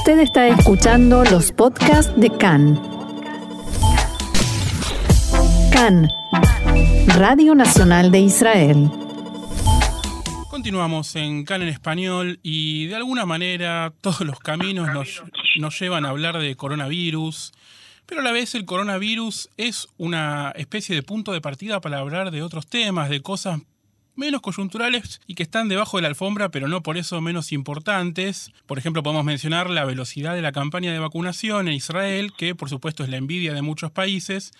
Usted está escuchando los podcasts de CAN. CAN, Radio Nacional de Israel. Continuamos en CAN en español y de alguna manera todos los caminos nos, nos llevan a hablar de coronavirus, pero a la vez el coronavirus es una especie de punto de partida para hablar de otros temas, de cosas menos coyunturales y que están debajo de la alfombra, pero no por eso menos importantes. Por ejemplo, podemos mencionar la velocidad de la campaña de vacunación en Israel, que por supuesto es la envidia de muchos países.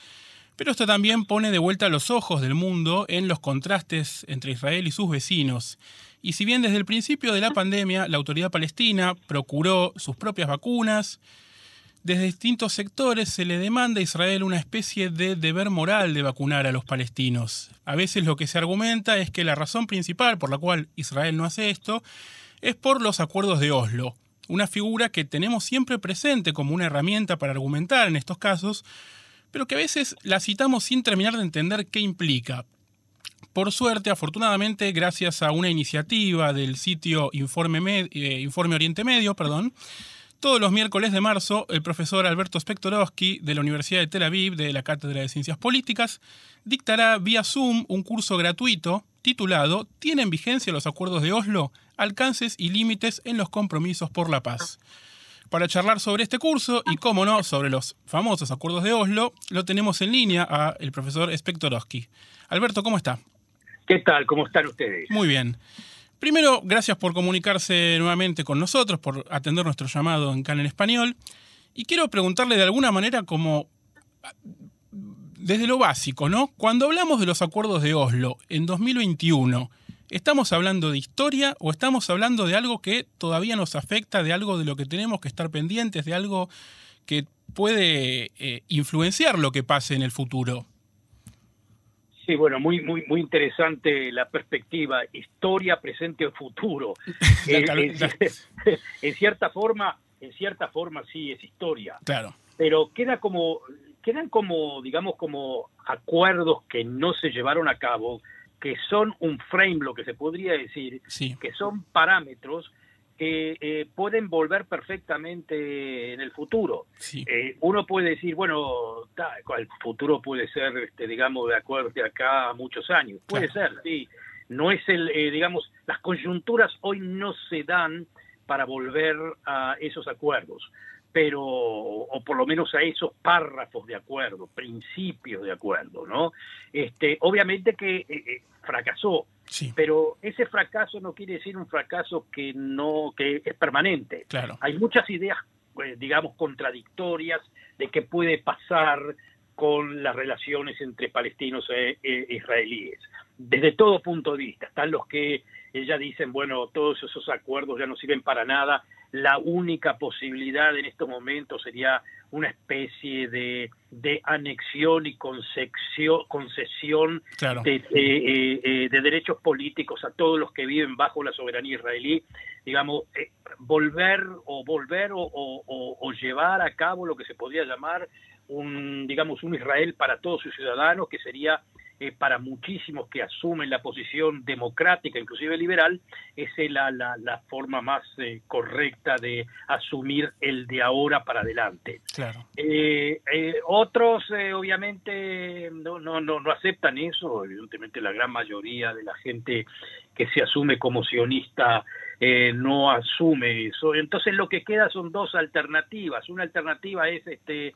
Pero esto también pone de vuelta los ojos del mundo en los contrastes entre Israel y sus vecinos. Y si bien desde el principio de la pandemia la autoridad palestina procuró sus propias vacunas, desde distintos sectores se le demanda a Israel una especie de deber moral de vacunar a los palestinos. A veces lo que se argumenta es que la razón principal por la cual Israel no hace esto es por los acuerdos de Oslo, una figura que tenemos siempre presente como una herramienta para argumentar en estos casos, pero que a veces la citamos sin terminar de entender qué implica. Por suerte, afortunadamente, gracias a una iniciativa del sitio Informe, eh, Oriente Medio, perdón, todos los miércoles de marzo, el profesor Alberto Spektorowski de la Universidad de Tel Aviv, de la Cátedra de Ciencias Políticas, dictará vía Zoom un curso gratuito titulado ¿Tienen vigencia los acuerdos de Oslo? Alcances y límites en los compromisos por la paz. Para charlar sobre este curso y, cómo no, sobre los famosos acuerdos de Oslo, lo tenemos en línea a el profesor Spektorowski. Alberto, ¿cómo está? ¿Qué tal? ¿Cómo están ustedes? Muy bien. Primero, gracias por comunicarse nuevamente con nosotros, por atender nuestro llamado en CAN en español. Y quiero preguntarle de alguna manera como desde lo básico, ¿no? Cuando hablamos de los acuerdos de Oslo en 2021, ¿estamos hablando de historia o estamos hablando de algo que todavía nos afecta, de algo de lo que tenemos que estar pendientes, de algo que puede eh, influenciar lo que pase en el futuro? Sí, bueno, muy, muy, muy interesante la perspectiva, historia, presente o futuro. Eh, en, cierta forma, en cierta forma sí es historia. Claro. Pero queda como, quedan como, digamos, como acuerdos que no se llevaron a cabo, que son un frame, lo que se podría decir, que son parámetros que eh, pueden volver perfectamente en el futuro. Eh, uno puede decir, bueno, el futuro puede ser, este, digamos, de acuerdo de acá a muchos años. Puede ser, sí. No es el, eh, digamos, las coyunturas hoy no se dan para volver a esos acuerdos, pero, o por lo menos a esos párrafos de acuerdo, principios de acuerdo, ¿no? Este, obviamente que fracasó pero ese fracaso no quiere decir un fracaso que no que es permanente. Claro. Hay muchas ideas, pues, digamos, contradictorias de qué puede pasar con las relaciones entre palestinos e, e, israelíes. Desde todo punto de vista, están los que ya dicen, bueno, todos esos acuerdos ya no sirven para nada, la única posibilidad en estos momentos sería una especie de, de anexión y concesión, concesión de, eh, eh, de, derechos políticos a todos los que viven bajo la soberanía israelí, digamos, eh, volver o volver o, o, llevar a cabo lo que se podría llamar un, digamos, un Israel para todos sus ciudadanos, que sería eh, para muchísimos que asumen la posición democrática, inclusive liberal, es la, la, la forma más eh, correcta de asumir el de ahora para adelante. Claro. Eh, otros, obviamente, no, no, no, no aceptan eso, evidentemente la gran mayoría de la gente que se asume como sionista no asume eso. Entonces lo que queda son dos alternativas. Una alternativa es este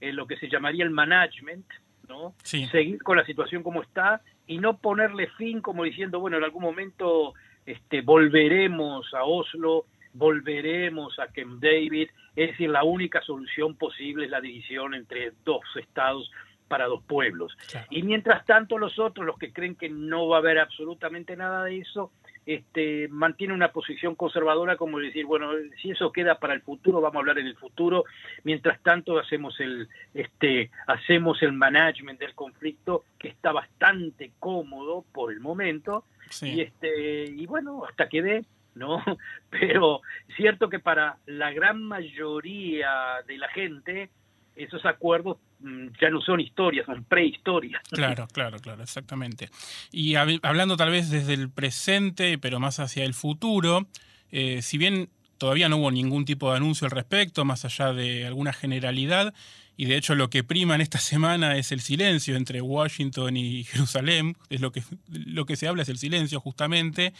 lo que se llamaría el management, ¿no? Seguir con la situación como está y no ponerle fin como diciendo, bueno, en algún momento este, volveremos a Oslo, volveremos a Camp David, es decir, la única solución posible es la división entre dos estados para dos pueblos. Y mientras tanto los otros, los que creen que no va a haber absolutamente nada de eso, este, mantiene una posición conservadora como decir, bueno, si eso queda para el futuro, vamos a hablar en el futuro, mientras tanto hacemos el, este, hacemos el management del conflicto que está bastante cómodo por el momento, y este, y bueno, hasta que dé, ¿no? Pero cierto que para la gran mayoría de la gente, esos acuerdos mm, ya no son historias, son prehistorias. Claro, claro, claro, exactamente. Y hablando tal vez desde el presente, pero más hacia el futuro, eh, si bien todavía no hubo ningún tipo de anuncio al respecto, más allá de alguna generalidad, y de hecho lo que prima en esta semana es el silencio entre Washington y Jerusalén, es lo que, lo que se habla es el silencio justamente.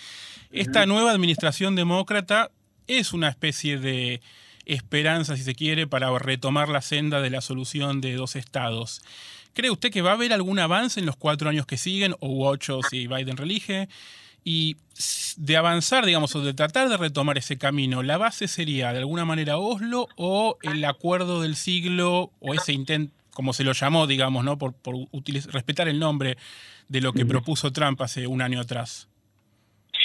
Esta nueva administración demócrata es una especie de esperanza, si se quiere, para retomar la senda de la solución de dos estados. ¿Cree usted que va a haber algún avance en los cuatro años que siguen, o ocho si Biden relige? Y de avanzar, digamos, o de tratar de retomar ese camino, ¿la base sería de alguna manera Oslo o el acuerdo del siglo o ese intento, como se lo llamó, digamos, ¿no? Por, por respetar el nombre de lo que propuso Trump hace un año atrás.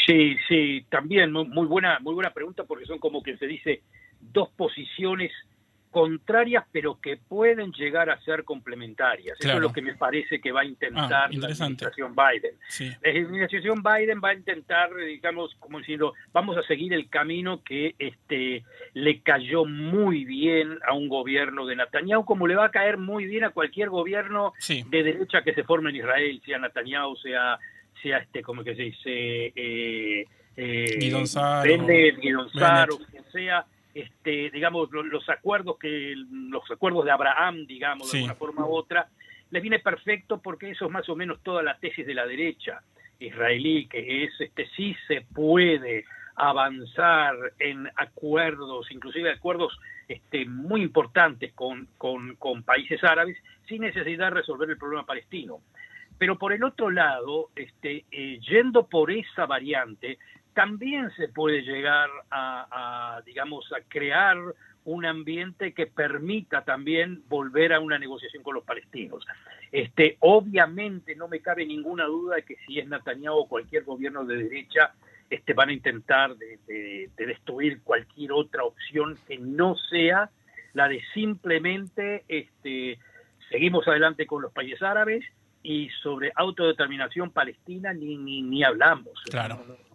Sí, sí, también muy buena, muy buena pregunta porque son como que se dice dos posiciones contrarias, pero que pueden llegar a ser complementarias. Eso es lo que me parece que va a intentar ah, la administración Biden. La administración Biden va a intentar, digamos, como diciendo, vamos a seguir el camino que este le cayó muy bien a un gobierno de Netanyahu, como le va a caer muy bien a cualquier gobierno de derecha que se forme en Israel, sea Netanyahu, sea sea este, como que se dice, eh, eh, Guidon Saro, quien sea este, digamos, los, acuerdos que los acuerdos de Abraham, digamos, de una forma u otra, les viene perfecto porque eso es más o menos toda la tesis de la derecha israelí, que es este sí se puede avanzar en acuerdos, inclusive acuerdos este, muy importantes con, con, con países árabes, sin necesidad de resolver el problema palestino. Pero por el otro lado, este, eh, yendo por esa variante, también se puede llegar a, digamos, a crear un ambiente que permita también volver a una negociación con los palestinos. Este, obviamente no me cabe ninguna duda de que si es Netanyahu o cualquier gobierno de derecha, este, van a intentar de, destruir cualquier otra opción que no sea la de simplemente este, seguimos adelante con los países árabes y sobre autodeterminación palestina ni, ni, ni hablamos. Claro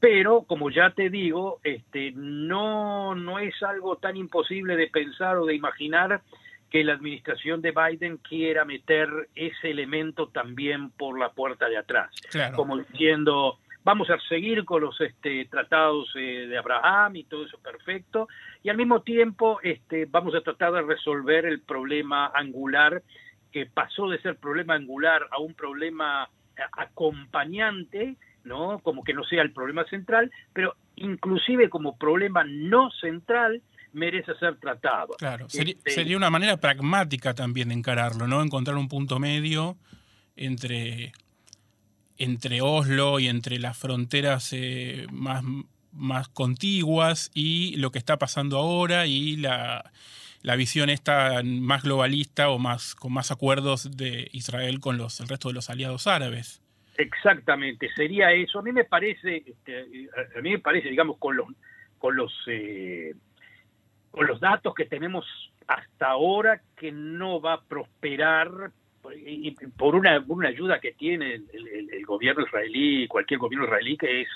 pero como ya te digo, este, no, no es algo tan imposible de pensar o de imaginar que la administración de Biden quiera meter ese elemento también por la puerta de atrás, como diciendo vamos a seguir con los este, tratados eh, de Abraham y todo eso perfecto, y al mismo tiempo este, vamos a tratar de resolver el problema angular que pasó de ser problema angular a un problema eh, acompañante ¿no? Como que no sea el problema central, pero inclusive como problema no central merece ser tratado. Claro, este, sería, una manera pragmática también de encararlo, ¿no? Encontrar un punto medio entre, entre Oslo y entre las fronteras eh, más, más contiguas y lo que está pasando ahora y la, la visión esta más globalista o más con más acuerdos de Israel con los el resto de los aliados árabes. Exactamente, sería eso. A mí me parece, este, a mí me parece, digamos, con los con los eh, con los datos que tenemos hasta ahora que no va a prosperar y por una, una ayuda que tiene el, gobierno israelí, cualquier gobierno israelí, que es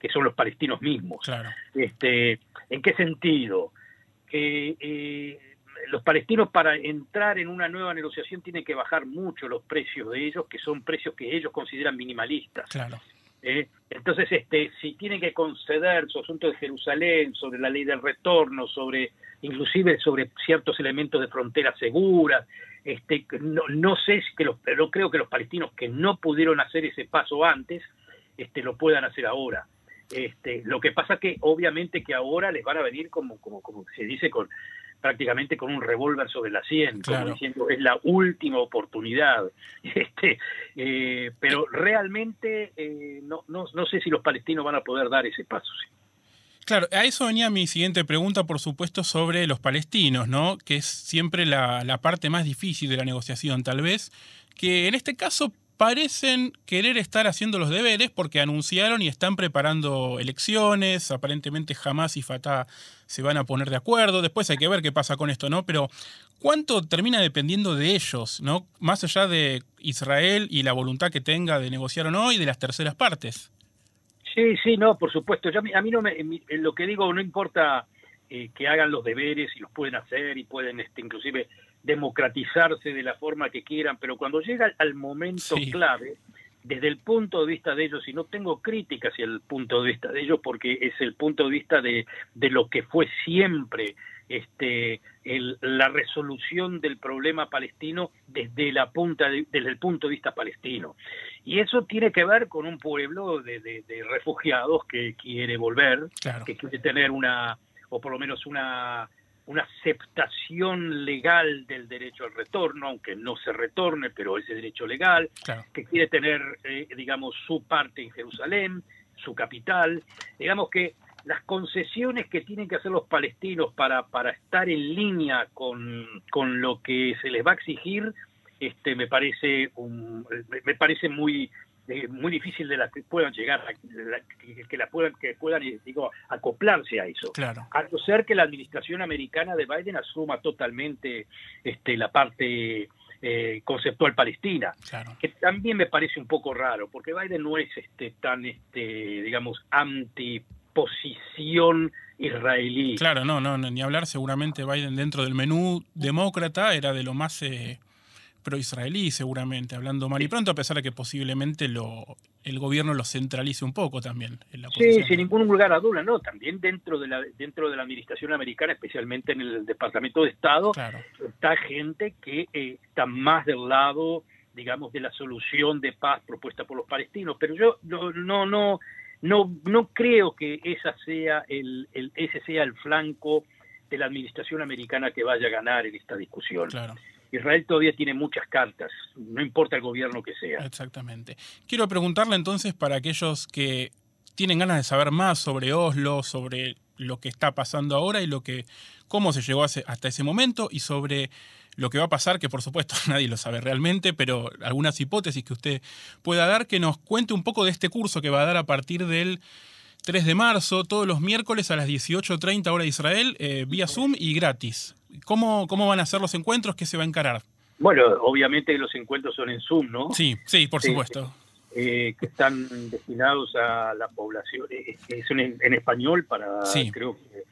que son los palestinos mismos. Claro. Este, ¿En qué sentido? Que eh, los palestinos para entrar en una nueva negociación tienen que bajar mucho los precios de ellos, que son precios que ellos consideran minimalistas. Claro. ¿Eh? Entonces, este, si tienen que conceder su asunto de Jerusalén, sobre la ley del retorno, sobre inclusive sobre ciertos elementos de fronteras seguras, este, no, no sé si que los, pero creo que los palestinos que no pudieron hacer ese paso antes, este, lo puedan hacer ahora. Este, lo que pasa que obviamente que ahora les van a venir como, como, como se dice con prácticamente con un revólver sobre la sien, como diciendo es la última oportunidad. Este, eh, pero realmente eh, no, no, no, sé si los palestinos van a poder dar ese paso. Claro, a eso venía mi siguiente pregunta, por supuesto, sobre los palestinos, ¿no? Que es siempre la, la parte más difícil de la negociación, tal vez, que en este caso parecen querer estar haciendo los deberes porque anunciaron y están preparando elecciones, aparentemente jamás y Fatah se van a poner de acuerdo, después hay que ver qué pasa con esto, ¿no? Pero ¿cuánto termina dependiendo de ellos, ¿no? Más allá de Israel y la voluntad que tenga de negociar o no y de las terceras partes. Sí, sí, no, por supuesto. Yo, a mí no me, lo que digo no importa eh, que hagan los deberes y los pueden hacer y pueden este, inclusive democratizarse de la forma que quieran, pero cuando llega al momento clave, desde el punto de vista de ellos, y no tengo crítica hacia el punto de vista de ellos, porque es el punto de vista de, de lo que fue siempre este, el, la resolución del problema palestino desde, la punta desde el punto de vista palestino. Y eso tiene que ver con un pueblo de, de, de refugiados que quiere volver, Claro. que quiere tener una, o por lo menos una, una aceptación legal del derecho al retorno, aunque no se retorne, pero ese derecho legal, Claro. que quiere tener, eh, digamos, su parte en Jerusalén, su capital. Digamos que las concesiones que tienen que hacer los palestinos para, para estar en línea con, con lo que se les va a exigir, este, me parece un, me- me parece muy eh, muy difícil de las que puedan llegar, la- que, la puedan, que puedan, eh, digo, acoplarse a eso Claro. a no ser que la administración americana de Biden asuma totalmente este, la parte eh, conceptual palestina, Claro. que también me parece un poco raro, porque Biden no es este tan, este, digamos, antiposición israelí. Claro, no, no, no, ni hablar. Seguramente Biden dentro del menú demócrata era de lo más eh, pro-israelí, seguramente, hablando mal y pronto, a pesar de que posiblemente lo, el gobierno lo centralice un poco también en la Sí, sin ningún lugar a duda, no. También dentro de la dentro de la administración americana, especialmente en el Departamento de Estado, Claro, está gente que eh, está más del lado, digamos, de la solución de paz propuesta por los palestinos. Pero yo no no no no, no creo que esa sea el, el ese sea el flanco de la administración americana que vaya a ganar en esta discusión. claro. Israel todavía tiene muchas cartas, no importa el gobierno que sea. Exactamente. Quiero preguntarle entonces para aquellos que tienen ganas de saber más sobre Oslo, sobre lo que está pasando ahora y lo que cómo se llegó hasta ese momento y sobre lo que va a pasar, que por supuesto nadie lo sabe realmente, pero algunas hipótesis que usted pueda dar, que nos cuente un poco de este curso que va a dar a partir del 3 de marzo, todos los miércoles a las 18.30 hora de Israel, eh, vía Zoom y gratis. ¿Cómo, ¿Cómo van a ser los encuentros? ¿Qué se va a encarar? Bueno, obviamente los encuentros son en Zoom, ¿no? Sí, sí, por supuesto. eh, que están destinados a la población, eh, que son en, en español para Sí. creo que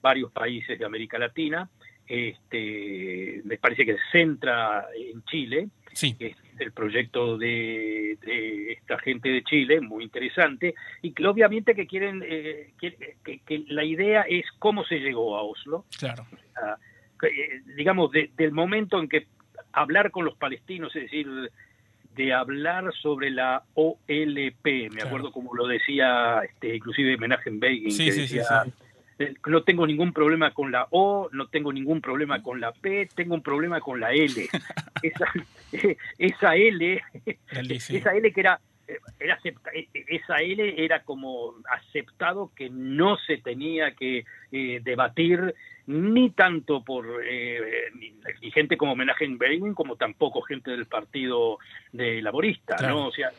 varios países de América Latina. Este, me parece que se centra en Chile, Sí, que es el proyecto de, de esta gente de Chile, muy interesante, y que obviamente que quieren, eh, que, que- que la idea es cómo se llegó a Oslo, claro. eh, digamos, de- del momento en que hablar con los palestinos, es decir, de hablar sobre la OLP, me Claro. acuerdo como lo decía este, inclusive Menachem Begin, Sí, que sí, decía, sí. eh, no tengo ningún problema con la O, no tengo ningún problema con la P, tengo un problema con la L. esa, esa L, esa L que era, eh, era acepta- eh, esa L era como aceptado que no se tenía que eh, debatir ni tanto por eh, ni, gente como Menachem Begin como tampoco gente del partido de laborista, Claro. ¿no? O sea,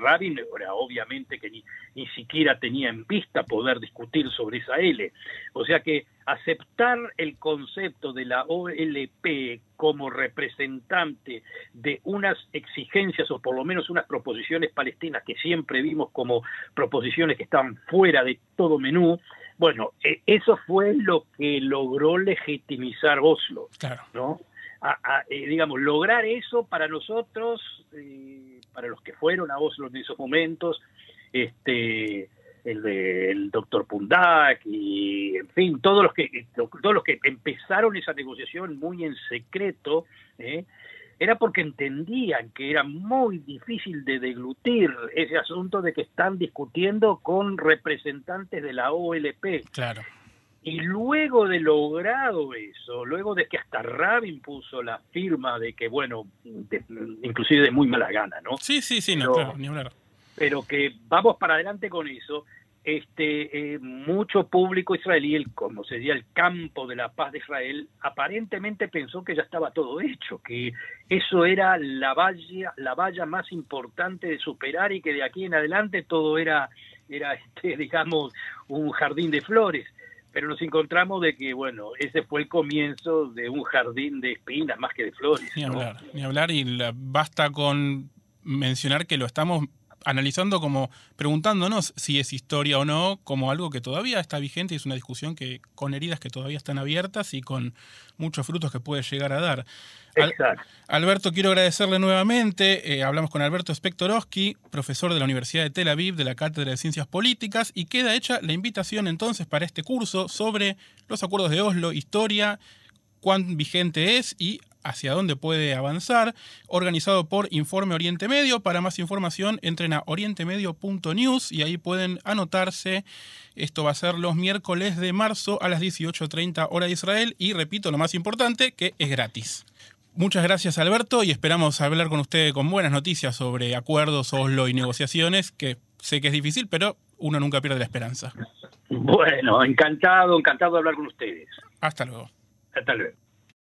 Rabin era obviamente que ni, ni siquiera tenía en vista poder discutir sobre esa L. O sea que aceptar el concepto de la OLP como representante de unas exigencias o por lo menos unas proposiciones palestinas que siempre vimos como proposiciones que estaban fuera de todo menú, bueno, eh, eso fue lo que logró legitimizar Oslo, Claro. ¿no? A- a, eh, digamos, lograr eso para nosotros, eh, para los que fueron a Oslo en esos momentos, este, el, de- el doctor Pundak y, en fin, todos los que todos los que empezaron esa negociación muy en secreto, ¿eh? Era porque entendían que era muy difícil de deglutir ese asunto de que están discutiendo con representantes de la OLP. Claro. Y luego de logrado eso, luego de que hasta Rabin puso la firma de que, bueno, de- inclusive de muy mala gana, ¿no? Sí, sí, sí, no, Pero- claro, ni hablar. Pero que vamos para adelante con eso, este eh, mucho público israelí, el, como sería el campo de la paz de Israel, aparentemente pensó que ya estaba todo hecho, que eso era la valla, la valla más importante de superar y que de aquí en adelante todo era, era este, digamos, un jardín de flores. Pero nos encontramos de que, bueno, ese fue el comienzo de un jardín de espinas más que de flores. Ni ¿no? hablar, ni hablar. Y la- basta con mencionar que lo estamos analizando como preguntándonos si es historia o no, como algo que todavía está vigente y es una discusión que con heridas que todavía están abiertas y con muchos frutos que puede llegar a dar. Exacto. Alberto, quiero agradecerle nuevamente. Eh, hablamos con Alberto Spektorowski, profesor de la Universidad de Tel Aviv de la Cátedra de Ciencias Políticas, y queda hecha la invitación entonces para este curso sobre los acuerdos de Oslo, historia, cuán vigente es y hacia dónde puede avanzar, organizado por Informe Oriente Medio. Para más información, entren a orientemedio.news y ahí pueden anotarse. Esto va a ser los miércoles de marzo a las 18.30 hora de Israel y repito, lo más importante, que es gratis. Muchas gracias Alberto y esperamos hablar con usted con buenas noticias sobre acuerdos, Oslo y negociaciones, que sé que es difícil, pero uno nunca pierde la esperanza. Bueno, encantado, encantado de hablar con ustedes. Hasta luego. Hasta luego.